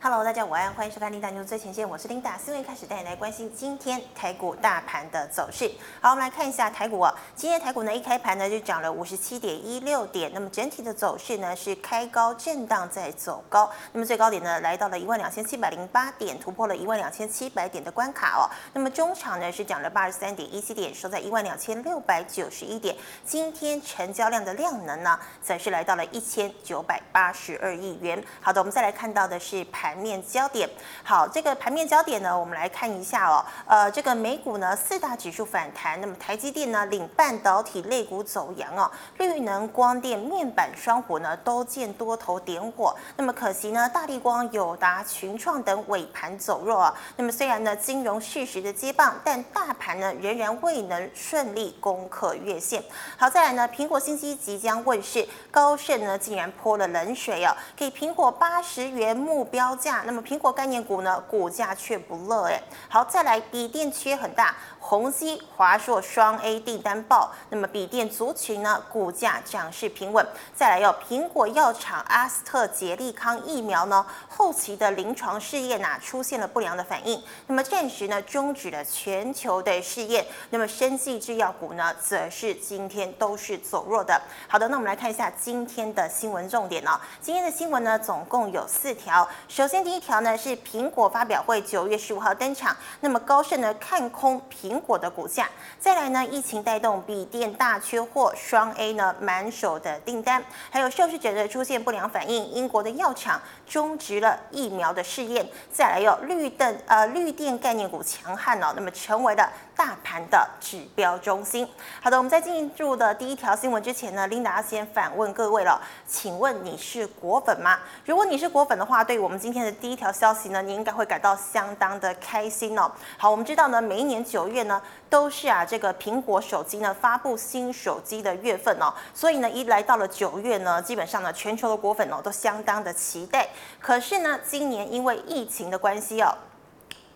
Hello，大家午安，欢迎收看《琳达 News 最前线》，我是琳达。新闻开始带你来关心今天台股大盘的走势。好，我们来看一下台股哦，今天台股呢一开盘呢就涨了五十七点一六点，那么整体的走势呢是开高震荡在走高，那么最高点呢来到了一万两千七百零八点，突破了一万两千七百点的关卡哦。那么中场呢是涨了八十三点一七点，收在一万两千六百九十一点。今天成交量的量能呢则是来到了一千九百八十二亿元。好的，我们再来看到的是盘。盘面焦点，好，这个盘面焦点呢，我们来看一下哦。呃，这个美股呢，四大指数反弹，那么台积电呢，领半导体类股走扬哦，绿能、光电、面板双股呢，都见多头点火。那么可惜呢，大立光、友达、群创等尾盘走弱啊。那么虽然呢，金融适时的接棒，但大盘呢，仍然未能顺利攻克月线。好，再来呢，苹果新机即将问世，高盛呢，竟然泼了冷水哦，给苹果八十元目标价，那么苹果概念股呢，股价却不乐哎。好，再来，锂电缺很大。宏基、华硕双 A 订单爆，那么笔电族群呢，股价涨势平稳。再来有苹果药厂阿斯特捷利康疫苗呢，后期的临床试验呐出现了不良的反应，那么暂时呢终止了全球的试验。那么生技制药股呢，则是今天都是走弱的。好的，那我们来看一下今天的新闻重点哦。今天的新闻呢，总共有四条。首先第一条呢是苹果发表会九月十五号登场，那么高盛呢看空苹。苹果的股价，再来呢，疫情带动笔电大缺货，双 A 呢满手的订单，还有受试者的出现不良反应，英国的药厂终止了疫苗的试验，再来有绿灯呃绿电概念股强悍哦，那么成为了大盘的指标中心。好的，我们在进入的第一条新闻之前呢，琳达要先反问各位了，请问你是果粉吗？如果你是果粉的话，对于我们今天的第一条消息呢，你应该会感到相当的开心哦。好，我们知道呢，每一年九月。都是啊，这个苹果手机呢发布新手机的月份哦，所以呢，一来到了九月呢，基本上呢，全球的果粉哦都相当的期待。可是呢，今年因为疫情的关系哦。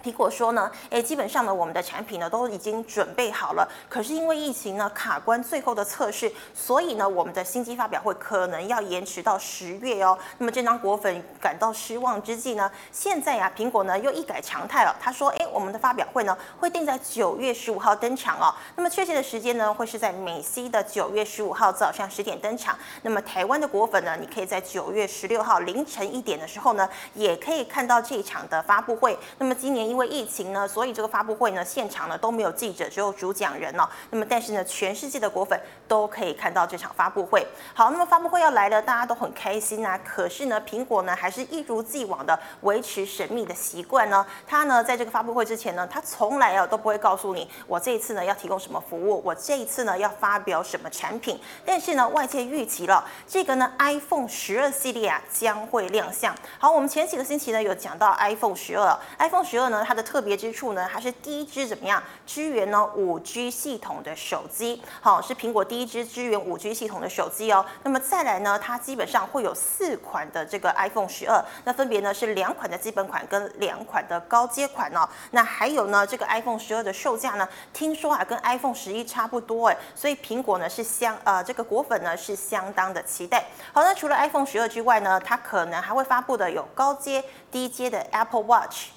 苹果说呢，诶，基本上呢，我们的产品呢都已经准备好了，可是因为疫情呢卡关最后的测试，所以呢，我们的新机发表会可能要延迟到十月哦。那么，正当果粉感到失望之际呢，现在呀、啊，苹果呢又一改常态了，他说，诶，我们的发表会呢会定在九月十五号登场哦。那么确切的时间呢会是在美西的九月十五号早上十点登场。那么台湾的果粉呢，你可以在九月十六号凌晨一点的时候呢，也可以看到这一场的发布会。那么今年。因为疫情呢，所以这个发布会呢，现场呢都没有记者，只有主讲人哦。那么，但是呢，全世界的果粉都可以看到这场发布会。好，那么发布会要来了，大家都很开心啊。可是呢，苹果呢还是一如既往的维持神秘的习惯呢。它呢在这个发布会之前呢，它从来啊都不会告诉你，我这一次呢要提供什么服务，我这一次呢要发表什么产品。但是呢，外界预期了这个呢 iPhone 十二系列啊将会亮相。好，我们前几个星期呢有讲到 iPhone 十二，iPhone 十二呢。它的特别之处呢，它是第一支怎么样支援呢五 G 系统的手机，好，是苹果第一支支援五 G 系统的手机哦。那么再来呢，它基本上会有四款的这个 iPhone 十二，那分别呢是两款的基本款跟两款的高阶款哦。那还有呢，这个 iPhone 十二的售价呢，听说啊跟 iPhone 十一差不多哎，所以苹果呢是相呃这个果粉呢是相当的期待。好，那除了 iPhone 十二之外呢，它可能还会发布的有高阶、低阶的 Apple Watch。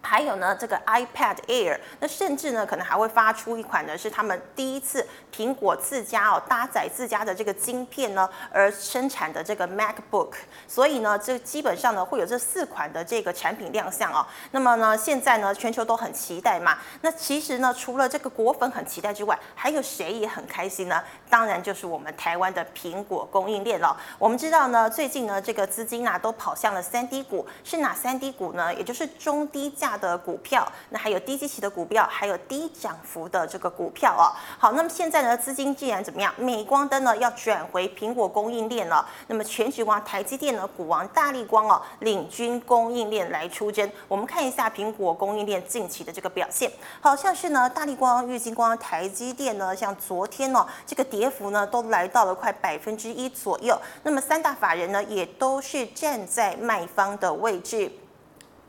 还有呢，这个 iPad Air，那甚至呢，可能还会发出一款呢，是他们第一次苹果自家哦搭载自家的这个晶片呢而生产的这个 MacBook。所以呢，这基本上呢会有这四款的这个产品亮相哦。那么呢，现在呢全球都很期待嘛。那其实呢，除了这个果粉很期待之外，还有谁也很开心呢？当然就是我们台湾的苹果供应链了。我们知道呢，最近呢这个资金啊都跑向了三低股，是哪三低股呢？也就是中低价大的股票，那还有低基期的股票，还有低涨幅的这个股票哦。好，那么现在呢，资金既然怎么样？镁光灯呢要转回苹果供应链了。那么全局王台积电呢，股王大力光哦，领军供应链来出征。我们看一下苹果供应链近期的这个表现，好像是呢，大力光、玉晶光、台积电呢，像昨天、哦，这个跌幅呢都来到了快百分之一左右。那么三大法人呢，也都是站在卖方的位置。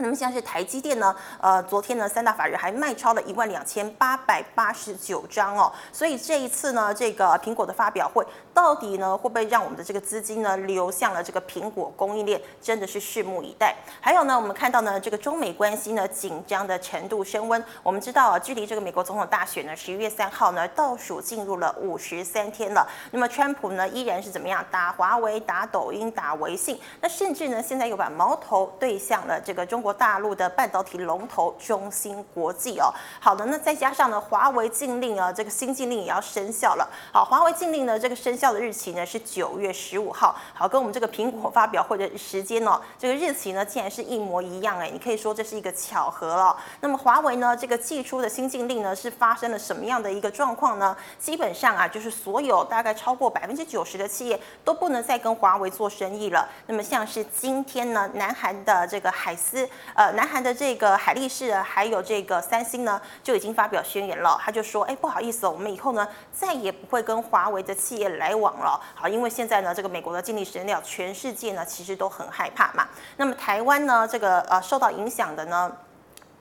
那么像是台积电呢，呃，昨天呢三大法人还卖超了一万两千八百八十九张哦，所以这一次呢，这个苹果的发表会到底呢会不会让我们的这个资金呢流向了这个苹果供应链，真的是拭目以待。还有呢，我们看到呢这个中美关系呢紧张的程度升温，我们知道啊，距离这个美国总统大选呢十一月三号呢倒数进入了五十三天了。那么川普呢依然是怎么样打华为、打抖音、打微信，那甚至呢现在又把矛头对向了这个中国。大陆的半导体龙头中芯国际哦，好的，那再加上呢，华为禁令啊，这个新禁令也要生效了。好，华为禁令呢，这个生效的日期呢是九月十五号。好，跟我们这个苹果发表会的时间哦，这个日期呢竟然是一模一样哎，你可以说这是一个巧合了。那么华为呢，这个寄出的新禁令呢是发生了什么样的一个状况呢？基本上啊，就是所有大概超过百分之九十的企业都不能再跟华为做生意了。那么像是今天呢，南韩的这个海思。呃，南韩的这个海力士还有这个三星呢，就已经发表宣言了。他就说，哎，不好意思哦，我们以后呢再也不会跟华为的企业来往了。好，因为现在呢，这个美国的禁令生效，全世界呢其实都很害怕嘛。那么台湾呢，这个呃受到影响的呢。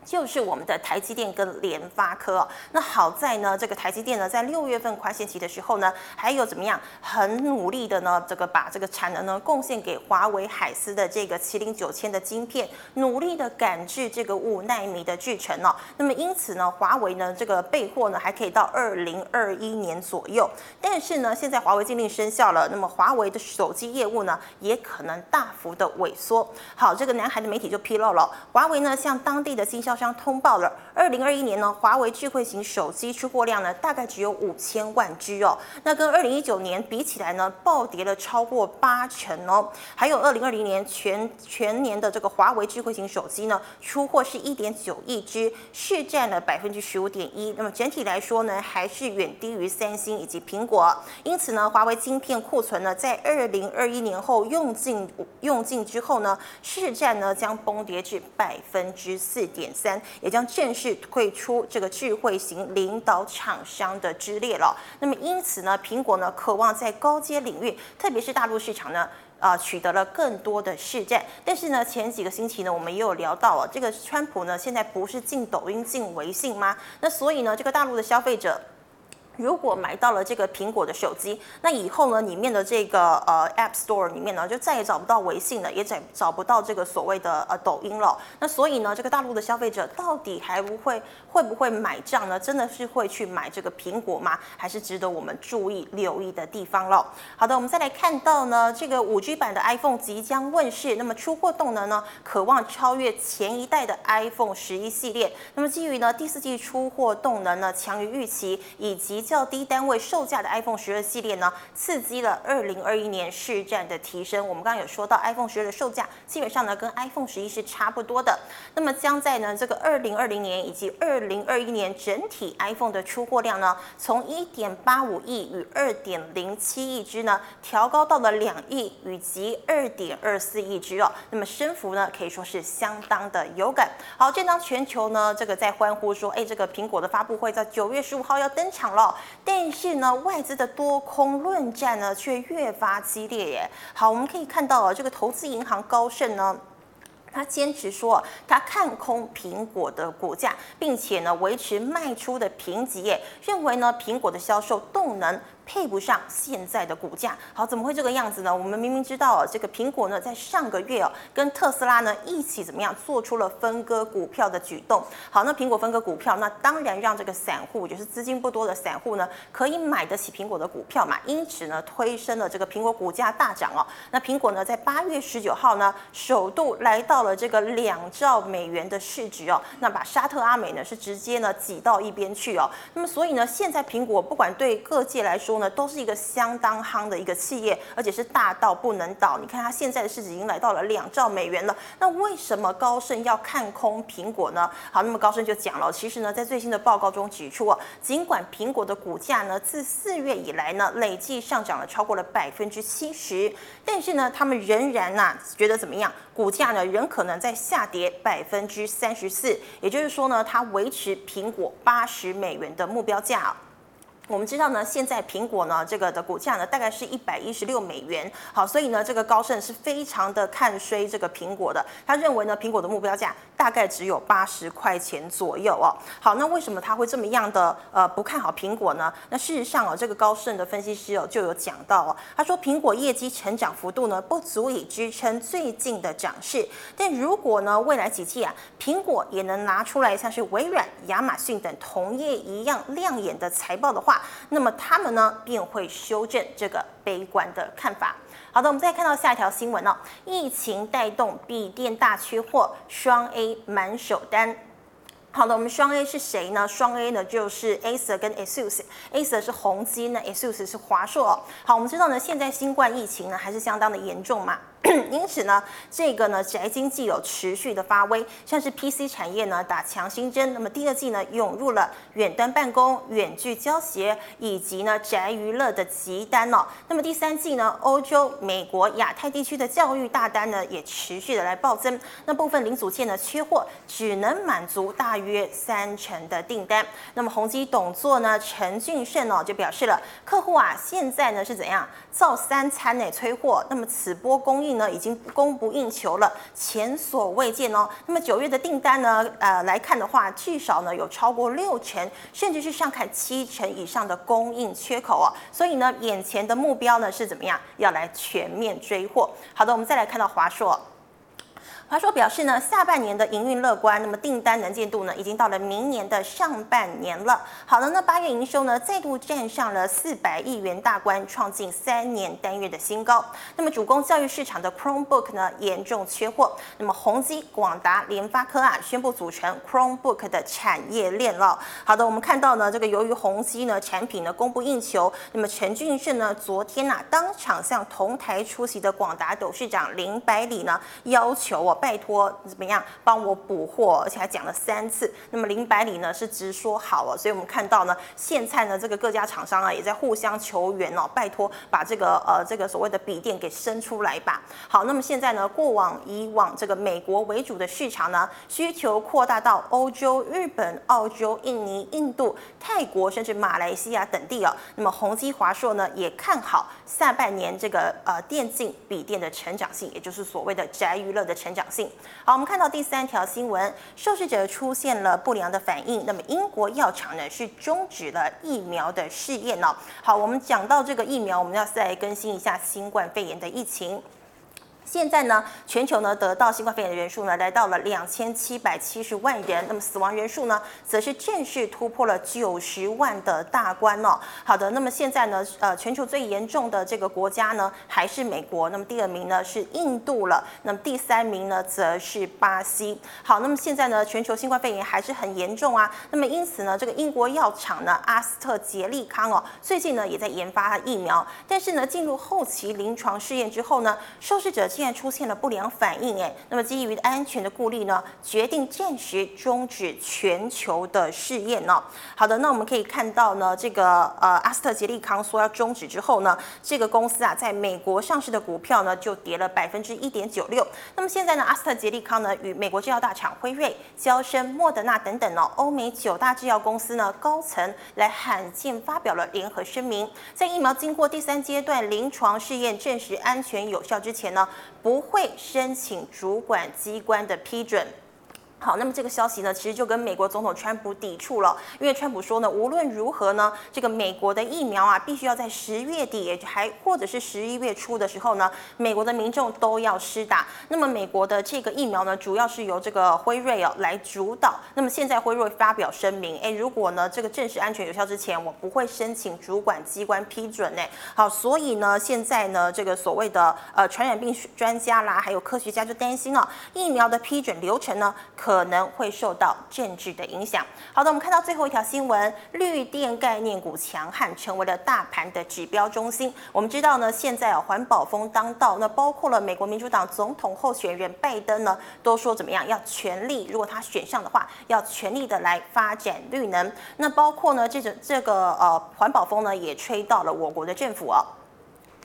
就是我们的台积电跟联发科哦，那好在呢，这个台积电呢，在六月份宽限期的时候呢，还有怎么样，很努力的呢，这个把这个产能呢贡献给华为海思的这个麒麟九千的晶片，努力的赶制这个五纳米的制程哦。那么因此呢，华为呢这个备货呢还可以到二零二一年左右。但是呢，现在华为禁令生效了，那么华为的手机业务呢也可能大幅的萎缩。好，这个南海的媒体就披露了，华为呢向当地的经销商通报了，二零二一年呢，华为智慧型手机出货量呢，大概只有五千万只哦。那跟二零一九年比起来呢，暴跌了超过八成哦。还有二零二零年全全年的这个华为智慧型手机呢，出货是一点九亿只，市占了百分之十五点一。那么整体来说呢，还是远低于三星以及苹果。因此呢，华为晶片库存呢，在二零二一年后用尽用尽之后呢，市占呢将崩跌至百分之四点三。也将正式退出这个智慧型领导厂商的之列了。那么因此呢，苹果呢渴望在高阶领域，特别是大陆市场呢，啊、取得了更多的市占。但是呢，前几个星期呢，我们也有聊到啊，这个川普呢现在不是进抖音、进微信吗？那所以呢，这个大陆的消费者。如果买到了这个苹果的手机，那以后呢，里面的这个呃 App Store 里面呢，就再也找不到微信了，也找找不到这个所谓的呃抖音了。那所以呢，这个大陆的消费者到底还不会会不会买账呢？真的是会去买这个苹果吗？还是值得我们注意留意的地方了？好的，我们再来看到呢，这个五 G 版的 iPhone 即将问世，那么出货动能呢，渴望超越前一代的 iPhone 十一系列。那么基于呢第四季出货动能呢强于预期，以及较低单位售价的 iPhone 十二系列呢，刺激了二零二一年市占的提升。我们刚刚有说到，iPhone 十二的售价基本上呢跟 iPhone 十一是差不多的。那么将在呢这个二零二零年以及二零二一年整体 iPhone 的出货量呢，从一点八五亿与二点零七亿只呢，调高到了两亿以及二点二四亿只哦。那么升幅呢可以说是相当的有感。好，正当全球呢这个在欢呼说，哎，这个苹果的发布会在九月十五号要登场了。但是呢，外资的多空论战呢，却越发激烈耶。好，我们可以看到啊，这个投资银行高盛呢，他坚持说他看空苹果的股价，并且呢维持卖出的评级耶，认为呢苹果的销售动能。配不上现在的股价，好，怎么会这个样子呢？我们明明知道，这个苹果呢，在上个月哦，跟特斯拉呢一起怎么样，做出了分割股票的举动。好，那苹果分割股票，那当然让这个散户，就是资金不多的散户呢，可以买得起苹果的股票嘛，因此呢，推升了这个苹果股价大涨哦。那苹果呢，在八月十九号呢，首度来到了这个两兆美元的市值哦，那把沙特阿美呢是直接呢挤到一边去哦。那么所以呢，现在苹果不管对各界来说，呢，都是一个相当夯的一个企业，而且是大到不能倒。你看它现在的市值已经来到了两兆美元了。那为什么高盛要看空苹果呢？好，那么高盛就讲了，其实呢，在最新的报告中指出啊，尽管苹果的股价呢自四月以来呢累计上涨了超过了百分之七十，但是呢，他们仍然呐、啊、觉得怎么样？股价呢仍可能在下跌百分之三十四，也就是说呢，它维持苹果八十美元的目标价。我们知道呢，现在苹果呢这个的股价呢大概是一百一十六美元，好，所以呢这个高盛是非常的看衰这个苹果的，他认为呢苹果的目标价大概只有八十块钱左右哦。好，那为什么他会这么样的呃不看好苹果呢？那事实上哦，这个高盛的分析师哦就有讲到哦，他说苹果业绩成长幅度呢不足以支撑最近的涨势，但如果呢未来几季啊苹果也能拿出来像是微软、亚马逊等同业一样亮眼的财报的话，那么他们呢便会修正这个悲观的看法。好的，我们再看到下一条新闻哦，疫情带动笔电大缺货，双 A 满手单。好的，我们双 A 是谁呢？双 A 呢就是 Acer 跟 ASUS，Acer 是宏基，那 ASUS 是华硕。好，我们知道呢，现在新冠疫情呢还是相当的严重嘛。因此呢，这个呢宅经济有持续的发威，像是 PC 产业呢打强心针。那么第二季呢涌入了远端办公、远距教学以及呢宅娱乐的急单哦。那么第三季呢，欧洲、美国、亚太地区的教育大单呢也持续的来暴增。那部分零组件呢缺货，只能满足大约三成的订单。那么宏碁董座呢陈俊胜哦就表示了，客户啊现在呢是怎样造三餐呢催货？那么此波供呢已经供不应求了，前所未见哦。那么九月的订单呢，呃来看的话，至少呢有超过六成，甚至是上看七成以上的供应缺口哦。所以呢，眼前的目标呢是怎么样？要来全面追货。好的，我们再来看到华硕。华硕表示呢，下半年的营运乐观，那么订单能见度呢，已经到了明年的上半年了。好了，那八月营收呢，再度站上了四百亿元大关，创近三年单月的新高。那么主攻教育市场的 Chromebook 呢，严重缺货。那么宏基、广达、联发科啊，宣布组成 Chromebook 的产业链了。好的，我们看到呢，这个由于宏基呢产品呢供不应求，那么陈俊胜呢昨天呐、啊、当场向同台出席的广达董事长林百里呢要求哦。拜托怎么样帮我补货，而且还讲了三次。那么林百里呢是直说好了，所以我们看到呢，现在呢这个各家厂商啊也在互相求援哦，拜托把这个呃这个所谓的笔电给生出来吧。好，那么现在呢，过往以往这个美国为主的市场呢，需求扩大到欧洲、日本、澳洲、印尼、印度、泰国，甚至马来西亚等地哦。那么宏基、华硕呢也看好下半年这个呃电竞笔电的成长性，也就是所谓的宅娱乐的成长。性好，我们看到第三条新闻，受试者出现了不良的反应，那么英国药厂呢是终止了疫苗的试验哦。好，我们讲到这个疫苗，我们要再更新一下新冠肺炎的疫情。现在呢，全球呢得到新冠肺炎的人数呢来到了两千七百七十万人，那么死亡人数呢则是正式突破了九十万的大关哦。好的，那么现在呢，呃，全球最严重的这个国家呢还是美国，那么第二名呢是印度了，那么第三名呢则是巴西。好，那么现在呢，全球新冠肺炎还是很严重啊。那么因此呢，这个英国药厂呢阿斯特捷利康哦，最近呢也在研发疫苗，但是呢进入后期临床试验之后呢，受试者。现在出现了不良反应，哎，那么基于安全的顾虑呢，决定暂时终止全球的试验呢。好的，那我们可以看到呢，这个呃阿斯特捷利康说要终止之后呢，这个公司啊在美国上市的股票呢就跌了百分之一点九六。那么现在呢，阿斯特捷利康呢与美国制药大厂辉瑞、娇生、莫德纳等等呢，欧美九大制药公司呢高层来罕见发表了联合声明，在疫苗经过第三阶段临床试验证实安全有效之前呢。不会申请主管机关的批准。好，那么这个消息呢，其实就跟美国总统川普抵触了，因为川普说呢，无论如何呢，这个美国的疫苗啊，必须要在十月底还或者是十一月初的时候呢，美国的民众都要施打。那么美国的这个疫苗呢，主要是由这个辉瑞哦来主导。那么现在辉瑞发表声明，哎，如果呢这个证实安全有效之前，我不会申请主管机关批准呢。好，所以呢现在呢这个所谓的呃传染病专家啦，还有科学家就担心啊，疫苗的批准流程呢。可能会受到政治的影响。好的，我们看到最后一条新闻，绿电概念股强悍，成为了大盘的指标中心。我们知道呢，现在啊环保风当道，那包括了美国民主党总统候选人拜登呢，都说怎么样要全力，如果他选上的话，要全力的来发展绿能。那包括呢这种这个呃环保风呢，也吹到了我国的政府哦。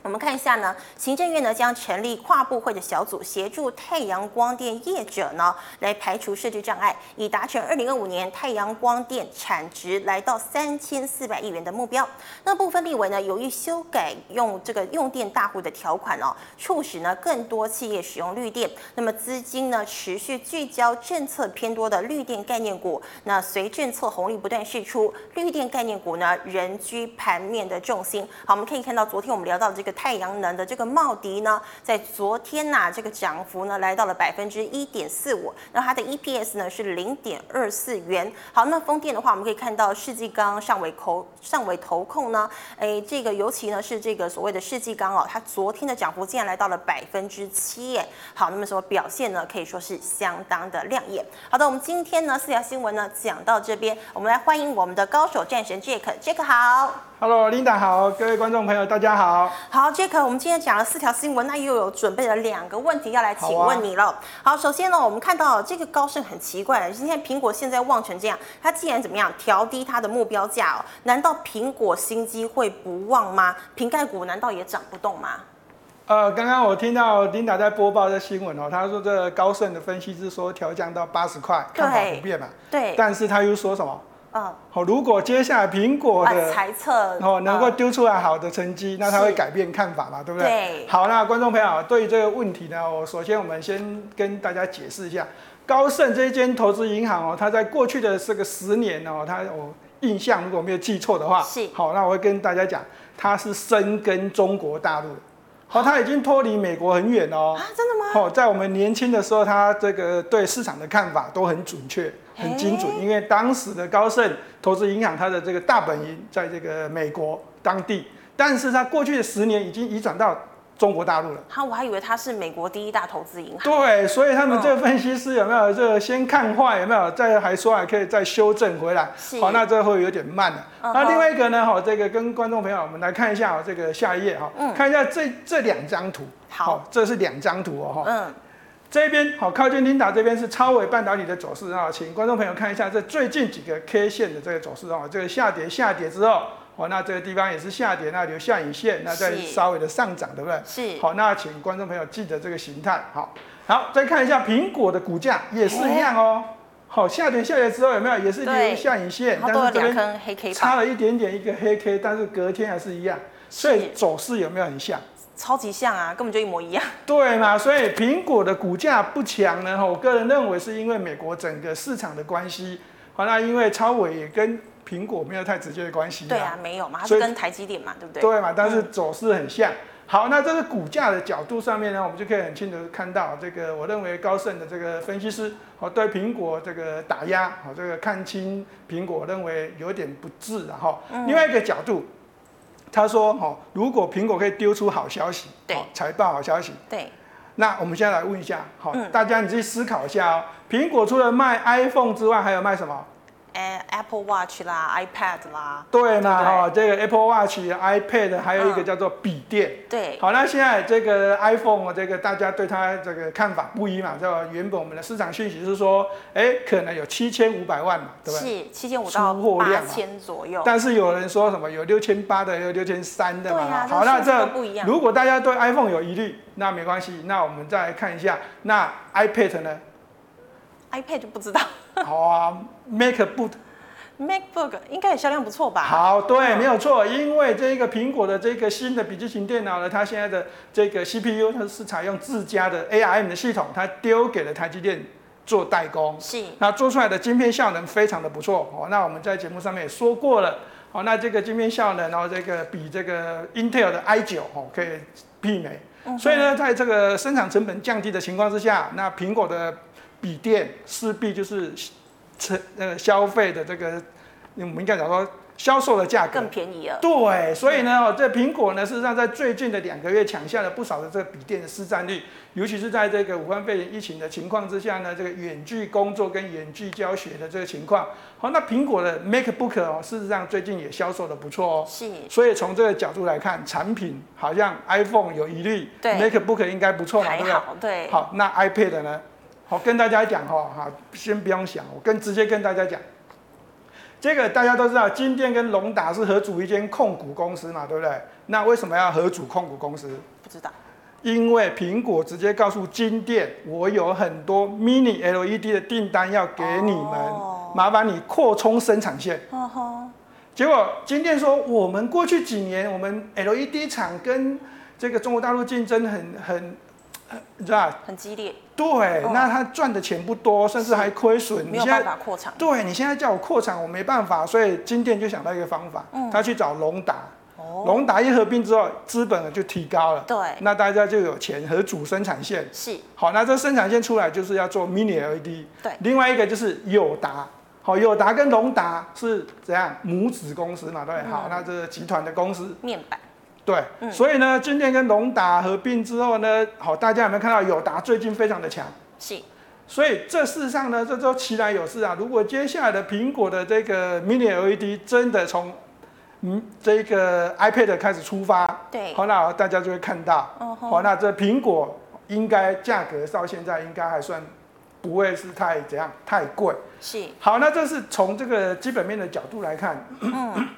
我们看一下呢，行政院呢将成立跨部会的小组，协助太阳光电业者呢来排除设置障碍，以达成二零二五年太阳光电产值来到三千四百亿元的目标。那部分立委呢，由于修改用这个用电大户的条款哦，促使呢更多企业使用绿电，那么资金呢持续聚焦政策偏多的绿电概念股。那随政策红利不断释出，绿电概念股呢仍居盘面的重心。好，我们可以看到昨天我们聊到的这个。太阳能的这个茂迪呢，在昨天呐、啊，这个涨幅呢来到了百分之一点四五，那它的 EPS 呢是零点二四元。好，那风电的话，我们可以看到世纪刚上尾投上尾投控呢，哎，这个尤其呢是这个所谓的世纪刚哦，它昨天的涨幅竟然来到了百分之七耶。好，那么什么表现呢？可以说是相当的亮眼。好的，我们今天呢四条新闻呢讲到这边，我们来欢迎我们的高手战神 Jack，Jack 好。Hello，Linda 好，各位观众朋友大家好。好，Jack，我们今天讲了四条新闻，那又有准备了两个问题要来请问你了。好，啊、好，首先呢，我们看到这个高盛很奇怪，今天苹果现在旺成这样，它既然怎么样调低它的目标价哦，难道苹果新机会不旺吗？瓶盖股难道也涨不动吗？呃，刚刚我听到 Linda 在播报这新闻哦，他说这个高盛的分析师说调降到八十块，看法不变嘛。对。但是他又说什么？嗯，好，如果接下来苹果的财测哦能够丢出来好的成绩，那他会改变看法嘛，对不对？对。好，那观众朋友对于这个问题呢，我首先我们先跟大家解释一下，高盛这一间投资银行哦，它在过去的这个十年哦，它我印象如果没有记错的话，是。好，那我会跟大家讲，它是深耕中国大陆。好，它已经脱离美国很远哦。啊，真的吗？哦，在我们年轻的时候，它这个对市场的看法都很准确。很精准，因为当时的高盛投资银行，它的这个大本营在这个美国当地，但是它过去的十年已经移转到中国大陆了。哈，我还以为它是美国第一大投资银行。对，所以他们这个分析师有没有这个先看坏，有没有再还说还可以再修正回来？好，那这会有点慢了。那另外一个呢？哈，这个跟观众朋友我们来看一下这个下一页哈，看一下这这两张图。好，这是两张图哦。嗯。这边好，靠近琳达这边是超微半导体的走势啊，请观众朋友看一下这最近几个 K 线的这个走势啊，这个下跌下跌之后，好，那这个地方也是下跌，那留下影线，那再稍微的上涨，对不对？是。好，那请观众朋友记得这个形态。好，好，再看一下苹果的股价也是一样哦。好，下跌下跌之后有没有也是留下影线？但是这边差了一点点一个黑 K，但是隔天还是一样，所以走势有没有很像？超级像啊，根本就一模一样。对嘛，所以苹果的股价不强呢，我个人认为是因为美国整个市场的关系。好，那因为超伟也跟苹果没有太直接的关系。对啊，没有嘛，它是跟台积电嘛，对不对？对嘛，但是走势很像。嗯、好，那这个股价的角度上面呢，我们就可以很清楚看到，这个我认为高盛的这个分析师，好，对苹果这个打压，哦，这个看清苹果，认为有点不智的哈。另外一个角度。他说：“哦，如果苹果可以丢出好消息，对，财报好消息，对，那我们现在来问一下，好，大家你自己思考一下哦。苹果除了卖 iPhone 之外，还有卖什么？” Apple Watch 啦，iPad 啦，对嘛哈，这个 Apple Watch、iPad 还有一个叫做笔电，对，好，那现在这个 iPhone 这个大家对它这个看法不一嘛，就原本我们的市场讯息是说，哎，可能有七千五百万嘛，对不对？是七千五到八千左右，但是有人说什么有六千八的，有六千三的嘛，好，那这如果大家对 iPhone 有疑虑，那没关系，那我们再来看一下，那 iPad 呢？iPad 就不知道。好啊，MacBook。MacBook 应该也销量不错吧？好，对，没有错，因为这个苹果的这个新的笔记型电脑呢，它现在的这个 CPU 它是采用自家的 ARM 的系统，它丢给了台积电做代工，是，那做出来的晶片效能非常的不错哦。那我们在节目上面也说过了，哦，那这个晶片效能，然后这个比这个 Intel 的 i9 哦可以媲美，嗯、所以呢，在这个生产成本降低的情况之下，那苹果的笔电势必就是。成那个消费的这个，我们应该讲说销售的价格更便宜了。对，所以呢，哦，这苹果呢，事实上在最近的两个月抢下了不少的这个笔电的市占率，尤其是在这个武汉肺炎疫情的情况之下呢，这个远距工作跟远距教学的这个情况，好，那苹果的 MacBook 哦，事实上最近也销售的不错哦。是。所以从这个角度来看，产品好像 iPhone 有疑虑，对，MacBook 应该不错嘛，对不，对。对好，那 iPad 呢？好，跟大家讲哈，哈，先不用想，我跟直接跟大家讲，这个大家都知道，金店跟隆达是合组一间控股公司嘛，对不对？那为什么要合组控股公司？不知道。因为苹果直接告诉金店，我有很多 mini LED 的订单要给你们，哦、麻烦你扩充生产线。哦哦、结果金电说，我们过去几年我们 LED 厂跟这个中国大陆竞争很很，你知道很激烈。对，哦、那他赚的钱不多，甚至还亏损。没有办法扩产。对，你现在叫我扩产，我没办法，所以金店就想到一个方法，嗯、他去找龙达。龙达一合并之后，资本就提高了。对，那大家就有钱合主生产线。是。好，那这生产线出来就是要做 mini LED。对。另外一个就是友达，好，友达跟龙达是怎样母子公司嘛？对。嗯、好，那这个集团的公司。面板。对。嗯、所以呢，今天跟龙达合并之后呢，好，大家有没有看到友达最近非常的强？是。所以这事实上呢，这都其来有事啊。如果接下来的苹果的这个 mini LED 真的从嗯，这个 iPad 开始出发，对，好，那大家就会看到，哦、好，那这苹果应该价格到现在应该还算不会是太怎样太贵，是，好，那这是从这个基本面的角度来看。嗯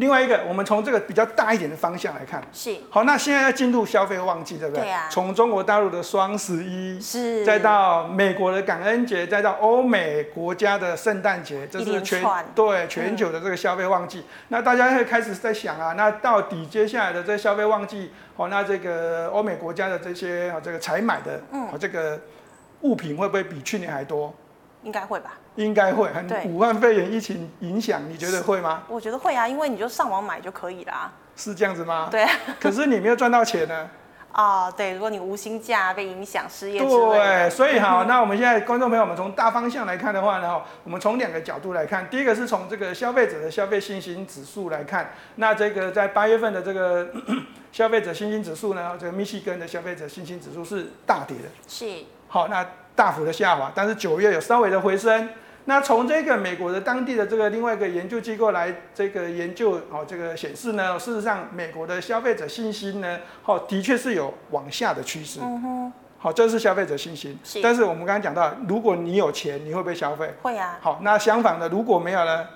另外一个，我们从这个比较大一点的方向来看，是好。那现在要进入消费旺季，对不对？对啊。从中国大陆的双十一，是，再到美国的感恩节，再到欧美国家的圣诞节，这是全对全球的这个消费旺季。嗯、那大家会开始在想啊，那到底接下来的这个消费旺季，哦，那这个欧美国家的这些这个采买的，嗯，这个物品会不会比去年还多？应该会吧。应该会，很武汉肺炎疫情影响，你觉得会吗？我觉得会啊，因为你就上网买就可以啦。是这样子吗？对。可是你没有赚到钱呢。啊，对，如果你无薪假被影响失业。对，所以好，那我们现在观众朋友们从大方向来看的话呢，我们从两个角度来看，第一个是从这个消费者的消费信心指数来看，那这个在八月份的这个 消费者信心指数呢，这个密西根的消费者信心指数是大跌的。是。好，那大幅的下滑，但是九月有稍微的回升。那从这个美国的当地的这个另外一个研究机构来这个研究哦，这个显示呢，事实上美国的消费者信心呢，哦，的确是有往下的趋势。嗯哼。好，这是消费者信心。是。但是我们刚刚讲到，如果你有钱，你会不会消费？会啊。好，那相反的，如果没有呢？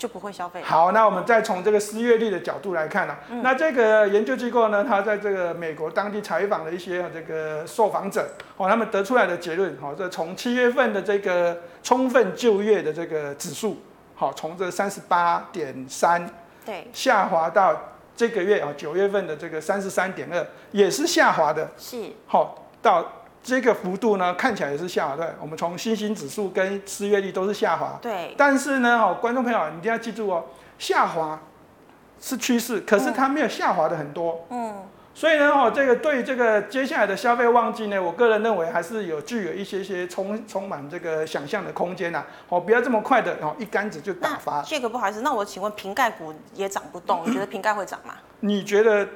就不会消费。好，那我们再从这个失业率的角度来看呢、啊，嗯、那这个研究机构呢，他在这个美国当地采访了一些这个受访者，哦，他们得出来的结论，好，这从七月份的这个充分就业的这个指数，好，从这三十八点三，对，下滑到这个月啊九月份的这个三十三点二，也是下滑的，是，好到。这个幅度呢，看起来也是下滑，对。我们从新兴指数跟失业率都是下滑，对。但是呢，哦，观众朋友，你一定要记住哦，下滑是趋势，可是它没有下滑的很多，嗯。所以呢，哦，这个对于这个接下来的消费旺季呢，我个人认为还是有具有一些些充充满这个想象的空间呐，哦，不要这么快的哦，一竿子就打发。这个不好意思，那我请问瓶盖股也涨不动，你觉得瓶盖会涨吗？你觉得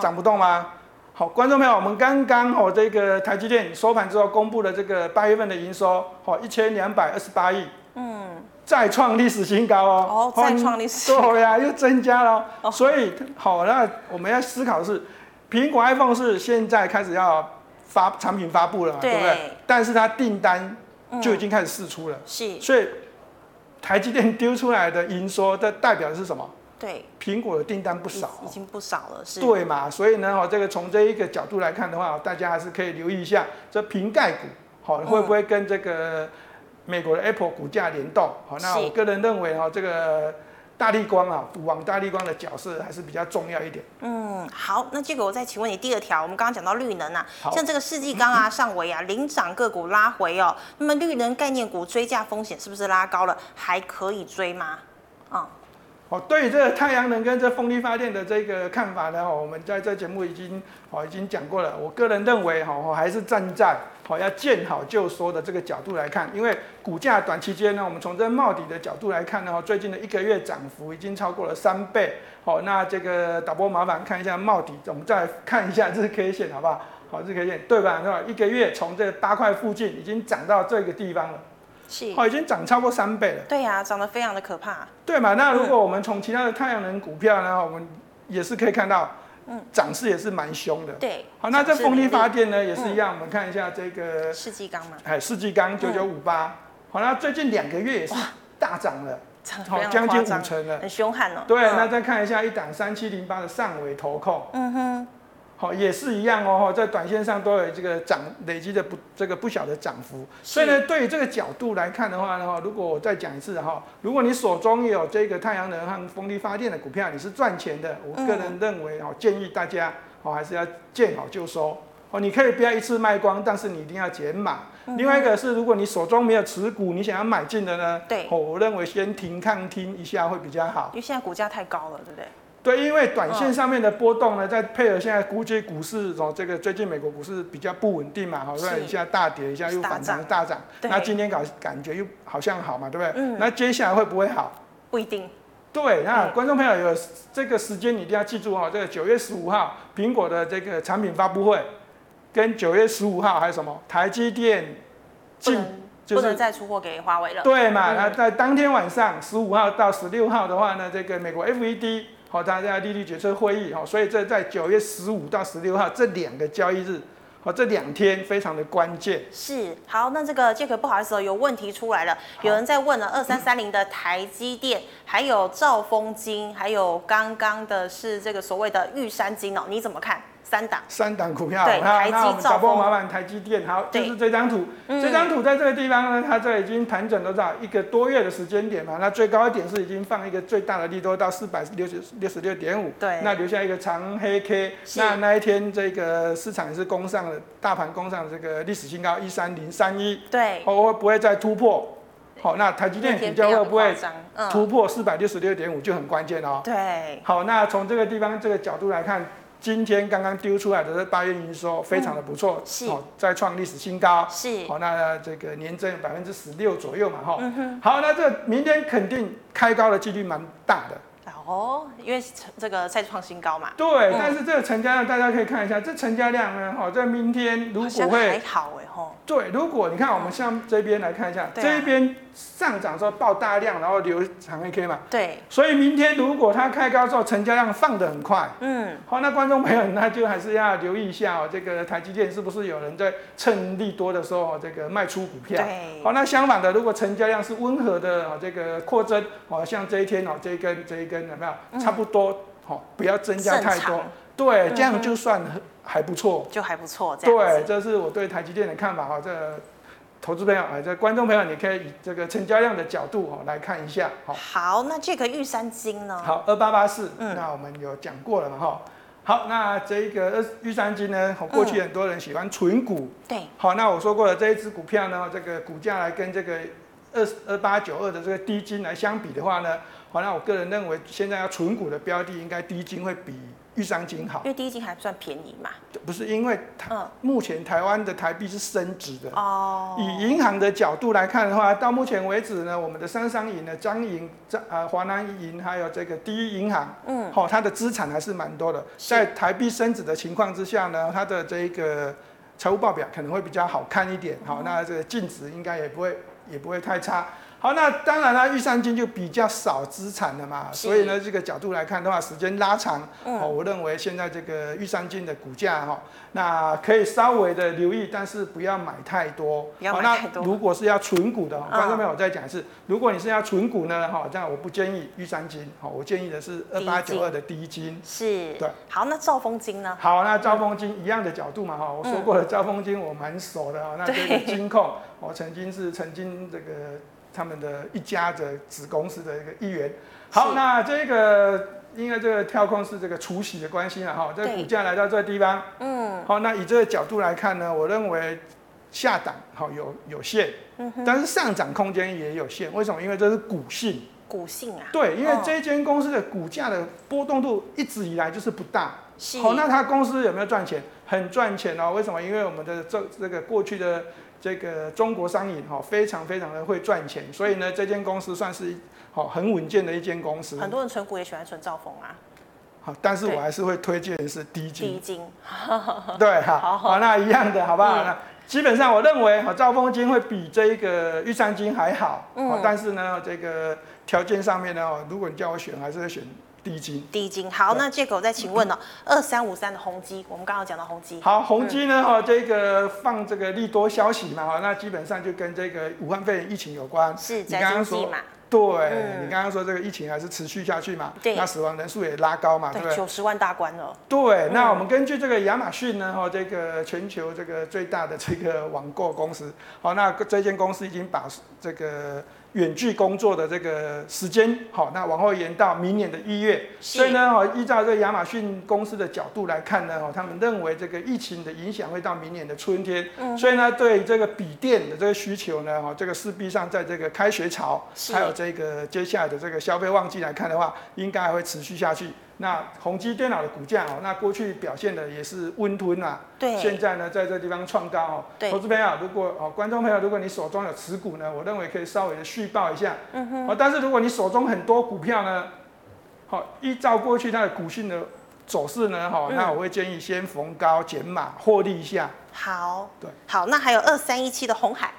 涨不动吗？嗯好，观众朋友，我们刚刚哦，这个台积电收盘之后公布了这个八月份的营收，哦，一千两百二十八亿，嗯，再创历史新高哦，哦，再创历史。新高，对呀，又增加了，哦、所以好，那我们要思考的是，苹果 iPhone 是现在开始要发产品发布了嘛，对，对不对？但是它订单就已经开始释出了，嗯、是，所以台积电丢出来的营收，这代表的是什么？对，苹果的订单不少，已经不少了，是。对嘛？所以呢，哈，这个从这一个角度来看的话，大家还是可以留意一下这瓶盖股，好，会不会跟这个美国的 Apple 股价联动？好，那我个人认为哈，这个大立光啊，赌王大立光的角色还是比较重要一点。嗯，好，那这个我再请问你第二条，我们刚刚讲到绿能啊，像这个世纪钢啊、上维啊领涨个股拉回哦，那么绿能概念股追价风险是不是拉高了？还可以追吗？啊、嗯？哦，对于这个太阳能跟这风力发电的这个看法呢，我们在这节目已经哦已经讲过了。我个人认为，哈，我还是站在好要见好就收的这个角度来看，因为股价短期间呢，我们从这冒底的角度来看呢，最近的一个月涨幅已经超过了三倍。好，那这个导播麻烦看一下冒底，我们再看一下日 K 线好不好？好，日 K 线对吧？是吧？一个月从这八块附近已经涨到这个地方了。是，哦，已经涨超过三倍了。对呀、啊，涨得非常的可怕。对嘛？那如果我们从其他的太阳能股票呢，我们也是可以看到，嗯，涨势也是蛮凶的。对。好，那这风力发电呢，也是一样。我们看一下这个世纪钢嘛。哎，世纪钢九九五八。好，那最近两个月也是大涨了。好将近五成了，很凶悍哦。对，那再看一下一档三七零八的上尾投控，嗯哼。好，也是一样哦，在短线上都有这个涨累积的不这个不小的涨幅，所以呢，对于这个角度来看的话呢，如果我再讲一次哈，如果你手中有这个太阳能和风力发电的股票，你是赚钱的，我个人认为哦，建议大家哦还是要见好就收哦，你可以不要一次卖光，但是你一定要减码。另外一个是，如果你手中没有持股，你想要买进的呢，对，我认为先停看听一下会比较好，因为现在股价太高了，对不对？对，因为短线上面的波动呢，再配合现在估计股市哦，这个最近美国股市比较不稳定嘛，好像一下大跌，一下又反弹大涨，那今天搞感觉又好像好嘛，对不对？嗯。那接下来会不会好？不一定。对，那观众朋友有这个时间，你一定要记住哦，这个九月十五号苹果的这个产品发布会，跟九月十五号还有什么？台积电进就是不能再出货给华为了。对嘛？那在当天晚上十五号到十六号的话呢，这个美国 FED。好，大家利率决策会议，好，所以这在九月十五到十六号这两个交易日，好，这两天非常的关键。是，好，那这个杰克不好意思哦，有问题出来了，有人在问了，二三三零的台积电，还有兆丰金，还有刚刚的是这个所谓的玉山金哦，你怎么看？三档，三档股票，对，台积、兆丰、麻烦台积电，好，就是这张图，这张图在这个地方呢，它这已经盘整多少一个多月的时间点嘛，那最高一点是已经放一个最大的利多到四百六十六十六点五，对，那留下一个长黑 K，那那一天这个市场也是攻上了，大盘攻上这个历史新高一三零三一，对，会不会再突破？好，那台积电股价会不会突破四百六十六点五就很关键哦。对，好，那从这个地方这个角度来看。今天刚刚丢出来的这八月营收非常的不错，是。哦，再创历史新高，是。好，那这个年增百分之十六左右嘛，哈，好，那这明天肯定开高的几率蛮大的。哦，因为这个再创新高嘛。对，嗯、但是这个成交量大家可以看一下，这成交量呢，好，在明天如果会还好哎吼。对，如果你看我们像这边来看一下，嗯、这一边上涨之后爆大量，然后留长黑 K 嘛。对。所以明天如果它开高之后，成交量放得很快，嗯，好，那观众朋友那就还是要留意一下哦，这个台积电是不是有人在趁利多的时候这个卖出股票？对。好，那相反的，如果成交量是温和的哦，这个扩增，好像这一天哦，这一根这一根。有没有差不多？好、嗯，不要增加太多。对，这样就算还不错，就还不错。对，这是我对台积电的看法哈。这个、投资朋友啊，这个、观众朋友，你可以以这个成交量的角度哈来看一下。好，好，那这个玉山金呢？好，二八八四，那我们有讲过了嘛哈。好，那这个玉山金呢？过去很多人喜欢存股。对、嗯。好，那我说过了，这一只股票呢，这个股价来跟这个二二八九二的这个低金来相比的话呢？好，那我个人认为，现在要存股的标的，应该低金会比玉山金好，因为第一金还算便宜嘛。不是，因为它目前台湾的台币是升值的。哦。以银行的角度来看的话，到目前为止呢，我们的三商银呢彰银、彰啊华南银，还有这个第一银行，嗯，好，它的资产还是蛮多的。在台币升值的情况之下呢，它的这个财务报表可能会比较好看一点。好，那这个净值应该也不会也不会太差。好，那当然了，玉山金就比较少资产了嘛，所以呢，这个角度来看的话，时间拉长，哦，我认为现在这个玉山金的股价哈，那可以稍微的留意，但是不要买太多。不要买太多。那如果是要存股的，观众朋友我再讲一次，如果你是要存股呢，哈，这样我不建议玉山金，好，我建议的是二八九二的低金。是。对。好，那兆丰金呢？好，那兆丰金一样的角度嘛，哈，我说过了，兆丰金我蛮熟的啊，那这个金控，我曾经是曾经这个。他们的一家的子公司的一个一员。好，那这个因为这个跳空是这个除息的关系了哈，这个股价来到这个地方，嗯，好，那以这个角度来看呢，我认为下档好有有限，但是上涨空间也有限。为什么？因为这是股性，股性啊，对，因为这间公司的股价的波动度一直以来就是不大，好是，那它公司有没有赚钱？很赚钱哦。为什么？因为我们的这这个过去的。这个中国商银哈非常非常的会赚钱，所以呢，这间公司算是好很稳健的一间公司。很多人存股也喜欢存兆丰啊。好，但是我还是会推荐的是低金。低金。对，好，好，那一样的好不好？那基本上我认为哈兆丰金会比这个玉山金还好。嗯。但是呢，这个条件上面呢，如果你叫我选，还是会选低金，低金。好，那借口再请问哦，二三五三的宏基，我们刚刚讲到宏基。好，宏基呢，哈、嗯，这个放这个利多消息嘛，哈，那基本上就跟这个武汉肺炎疫情有关。是，你刚刚说嘛。对、嗯、你刚刚说这个疫情还是持续下去嘛？对，那死亡人数也拉高嘛？对不对？九十万大关了。对，那我们根据这个亚马逊呢，哈，这个全球这个最大的这个网购公司，好，那这间公司已经把这个。远距工作的这个时间，好，那往后延到明年的一月。所以呢，哦，依照这个亚马逊公司的角度来看呢，哦，他们认为这个疫情的影响会到明年的春天。嗯。所以呢，对这个笔电的这个需求呢，哈，这个势必上在这个开学潮，还有这个接下来的这个消费旺季来看的话，应该还会持续下去。那宏基电脑的股价哦，那过去表现的也是温吞啊。对。现在呢，在这个地方创高哦。对。投资朋友，如果哦，观众朋友，如果你手中有持股呢，我认为可以稍微的续报一下。嗯哼。哦，但是如果你手中很多股票呢，好，依照过去它的股性的走势呢，哈，那我会建议先逢高减码获利一下。好。对。好，那还有二三一七的红海。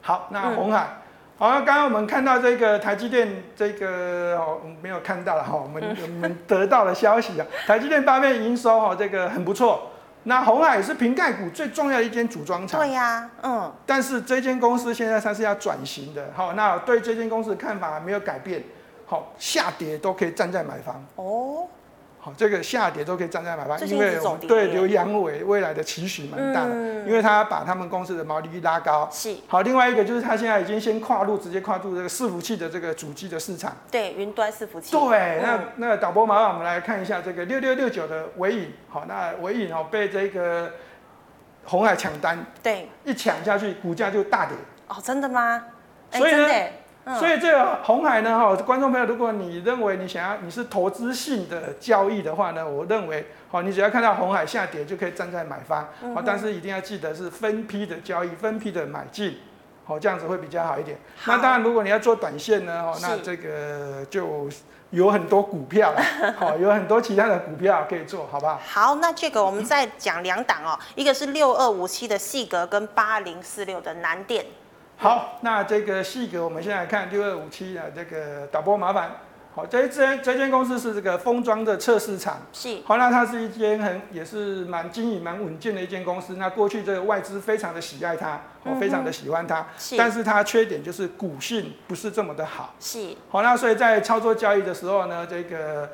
好，那红海。嗯好，刚刚我们看到这个台积电，这个哦，没有看到了哈，我们 我们得到了消息啊，台积电八面营收哈，这个很不错。那红海是瓶盖股最重要的一间组装厂。对呀，嗯。但是这间公司现在它是要转型的，好，那对这间公司的看法还没有改变，好，下跌都可以站在买方。哦。这个下跌都可以站在买方，因为我们对刘扬伟未来的期许蛮大的，嗯、因为他把他们公司的毛利率拉高。是。好，另外一个就是他现在已经先跨入，直接跨入这个伺服器的这个主机的市场。对，云端伺服器。对，那那导播麻烦我们来看一下这个六六六九的尾影，好，那尾影哦被这个红海抢单，对，一抢下去股价就大跌。哦，真的吗？所以呢？所以这个红海呢，哈，观众朋友，如果你认为你想要你是投资性的交易的话呢，我认为，好，你只要看到红海下跌就可以站在买方，好，但是一定要记得是分批的交易，分批的买进，好，这样子会比较好一点。那当然，如果你要做短线呢，哦，那这个就有很多股票，好，有很多其他的股票可以做，好不好？好，那这个我们再讲两档哦，一个是六二五七的细格跟八零四六的南电。好，那这个细格，我们先来看六二五七啊，这个导播麻烦。好，这这这间公司是这个封装的测试厂。是。好，那它是一间很也是蛮经营蛮稳健的一间公司。那过去这个外资非常的喜爱它，我非常的喜欢它。是。但是它缺点就是股性不是这么的好。是。好，那所以在操作交易的时候呢，这个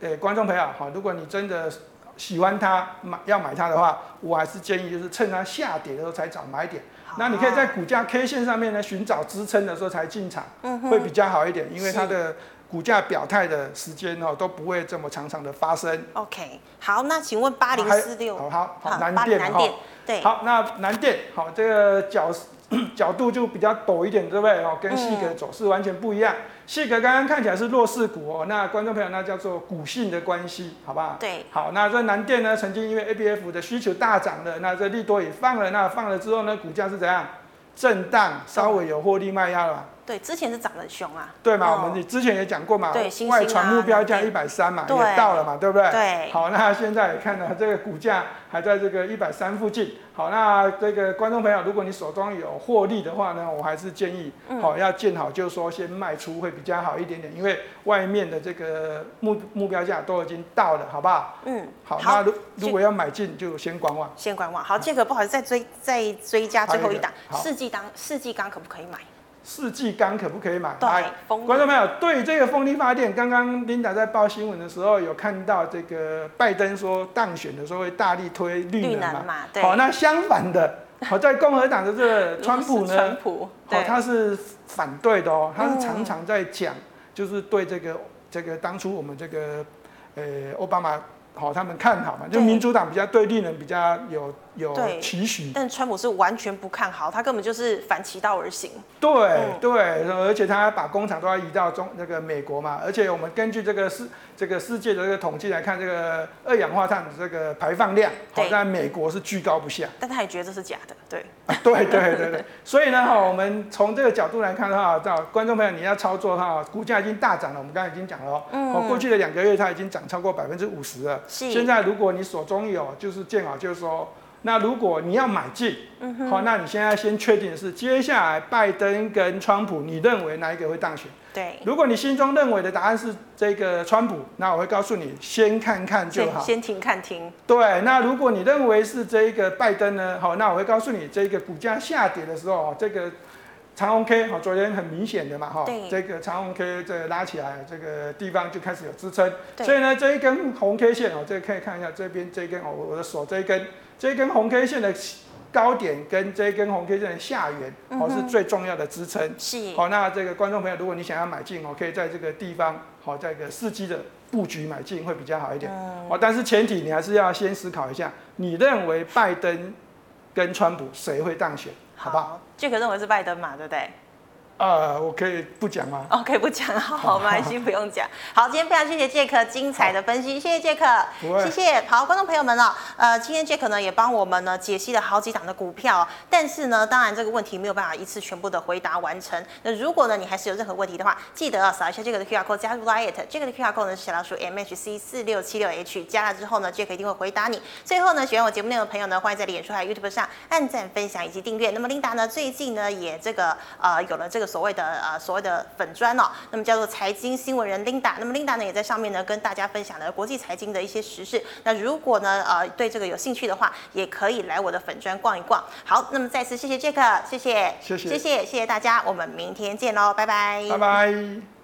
呃观众朋友，好，如果你真的喜欢它买要买它的话，我还是建议就是趁它下跌的时候才找买点。那你可以在股价 K 线上面呢寻找支撑的时候才进场，会比较好一点，因为它的股价表态的时间哦都不会这么常常的发生。OK，好，那请问八零四六，好好好，南电哈，对，好，那南电好，这个角 角度就比较陡一点，对不对？哦，跟细格走势完全不一样。细格刚刚看起来是弱势股哦，那观众朋友那叫做股性的关系，好不好？对。好，那这南电呢，曾经因为 ABF 的需求大涨了，那这利多也放了，那放了之后呢，股价是怎样？震荡，稍微有获利卖压了。对，之前是涨得很凶啊。对嘛，我们之前也讲过嘛，对，外传目标价一百三嘛，也到了嘛，对不对？对。好，那现在也看到这个股价还在这个一百三附近。好，那这个观众朋友，如果你手中有获利的话呢，我还是建议，好，要见好就收，先卖出会比较好一点点，因为外面的这个目目标价都已经到了，好不好？嗯。好，那如如果要买进，就先观望。先观望。好，这个不好意思，再追再追加最后一档，世纪钢，世纪钢可不可以买？世纪钢可不可以买？对，观众朋友，对这个风力发电，刚刚琳达在报新闻的时候有看到这个拜登说当选的时候会大力推绿能嘛？对。好，那相反的，好在共和党的这个 川普呢，川普，好，他是反对的哦，他是常常在讲，就是对这个这个当初我们这个呃奥巴马。好，他们看好嘛，就民主党比较对绿人比较有有期许，但川普是完全不看好，他根本就是反其道而行。对、嗯、对，而且他还把工厂都要移到中那个美国嘛，而且我们根据这个世这个世界的这个统计来看，这个二氧化碳的这个排放量，好在美国是居高不下。但他也觉得这是假的，对。啊、对对对对，所以呢哈，我们从这个角度来看的话，到观众朋友你要操作哈，股价已经大涨了，我们刚才已经讲了哦，嗯，过去的两个月它已经涨超过百分之五十了。是现在如果你手中有，就是见好就是说。那如果你要买进，好，那你现在先确定的是接下来拜登跟川普，你认为哪一个会当选？对，如果你心中认为的答案是这个川普，那我会告诉你先看看就好，先停看停。对，那如果你认为是这个拜登呢？好，那我会告诉你，这个股价下跌的时候，这个长红 K 好，昨天很明显的嘛，哈，这个长红 K 这拉起来，这个地方就开始有支撑，所以呢，这一根红 K 线哦，这个可以看一下这边这一根哦，我的手这一根，这一根红 K 线的。高点跟这一根红 K 线的下缘哦，是最重要的支撑。是。好，那这个观众朋友，如果你想要买进哦，可以在这个地方好，在一个伺机的布局买进会比较好一点。哦，但是前提你还是要先思考一下，你认为拜登跟川普谁会当选？好不好？这个认为是拜登嘛，对不对？呃，我可以不讲吗？哦，可以不讲，好，没关系，不用讲。好，今天非常谢谢杰克精彩的分析，谢谢杰克，谢谢。好，观众朋友们呢，呃，今天杰克呢也帮我们呢解析了好几档的股票，但是呢，当然这个问题没有办法一次全部的回答完成。那如果呢你还是有任何问题的话，记得要扫一下杰克的 QR code 加入 Line，杰克的 QR code 呢是小老鼠 MHC 四六七六 H，加了之后呢，杰克一定会回答你。最后呢，喜欢我节目内容的朋友呢，欢迎在脸书还有 YouTube 上按赞、分享以及订阅。那么琳达呢，最近呢也这个呃有了这个所谓的呃。所谓的粉砖哦，那么叫做财经新闻人 Linda，那么 Linda 呢也在上面呢跟大家分享了国际财经的一些时事。那如果呢呃对这个有兴趣的话，也可以来我的粉砖逛一逛。好，那么再次谢谢杰克，谢谢，谢谢，谢谢，谢谢大家，我们明天见喽，拜拜，拜拜。